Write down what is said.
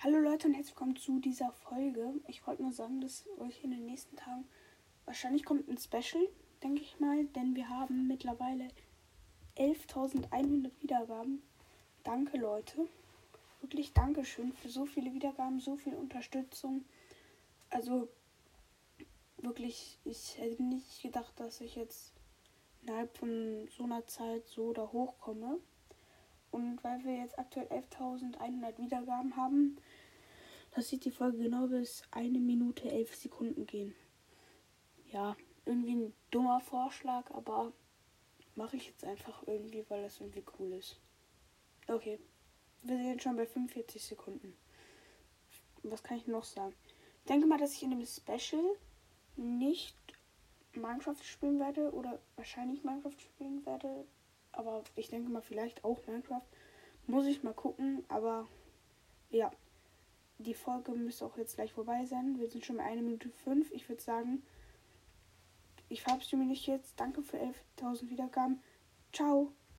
Hallo Leute und herzlich willkommen zu dieser Folge. Ich wollte nur sagen, dass euch in den nächsten Tagen wahrscheinlich kommt ein Special, denke ich mal, denn wir haben mittlerweile 11.100 Wiedergaben. Danke Leute. Wirklich Dankeschön für so viele Wiedergaben, so viel Unterstützung. Also wirklich, ich hätte nicht gedacht, dass ich jetzt innerhalb von so einer Zeit so da hochkomme. Und weil wir jetzt aktuell 11.100 Wiedergaben haben, das sieht die Folge genau bis eine Minute 11 Sekunden gehen. Ja, irgendwie ein dummer Vorschlag, aber mache ich jetzt einfach irgendwie, weil das irgendwie cool ist. Okay, wir sind jetzt schon bei 45 Sekunden. Was kann ich noch sagen? Ich denke mal, dass ich in dem Special nicht Minecraft spielen werde oder wahrscheinlich Minecraft spielen werde. Aber ich denke mal, vielleicht auch Minecraft. Muss ich mal gucken. Aber ja, die Folge müsste auch jetzt gleich vorbei sein. Wir sind schon bei 1 Minute 5. Ich würde sagen, ich verabschiede mich jetzt. Danke für 11.000 Wiedergaben. Ciao.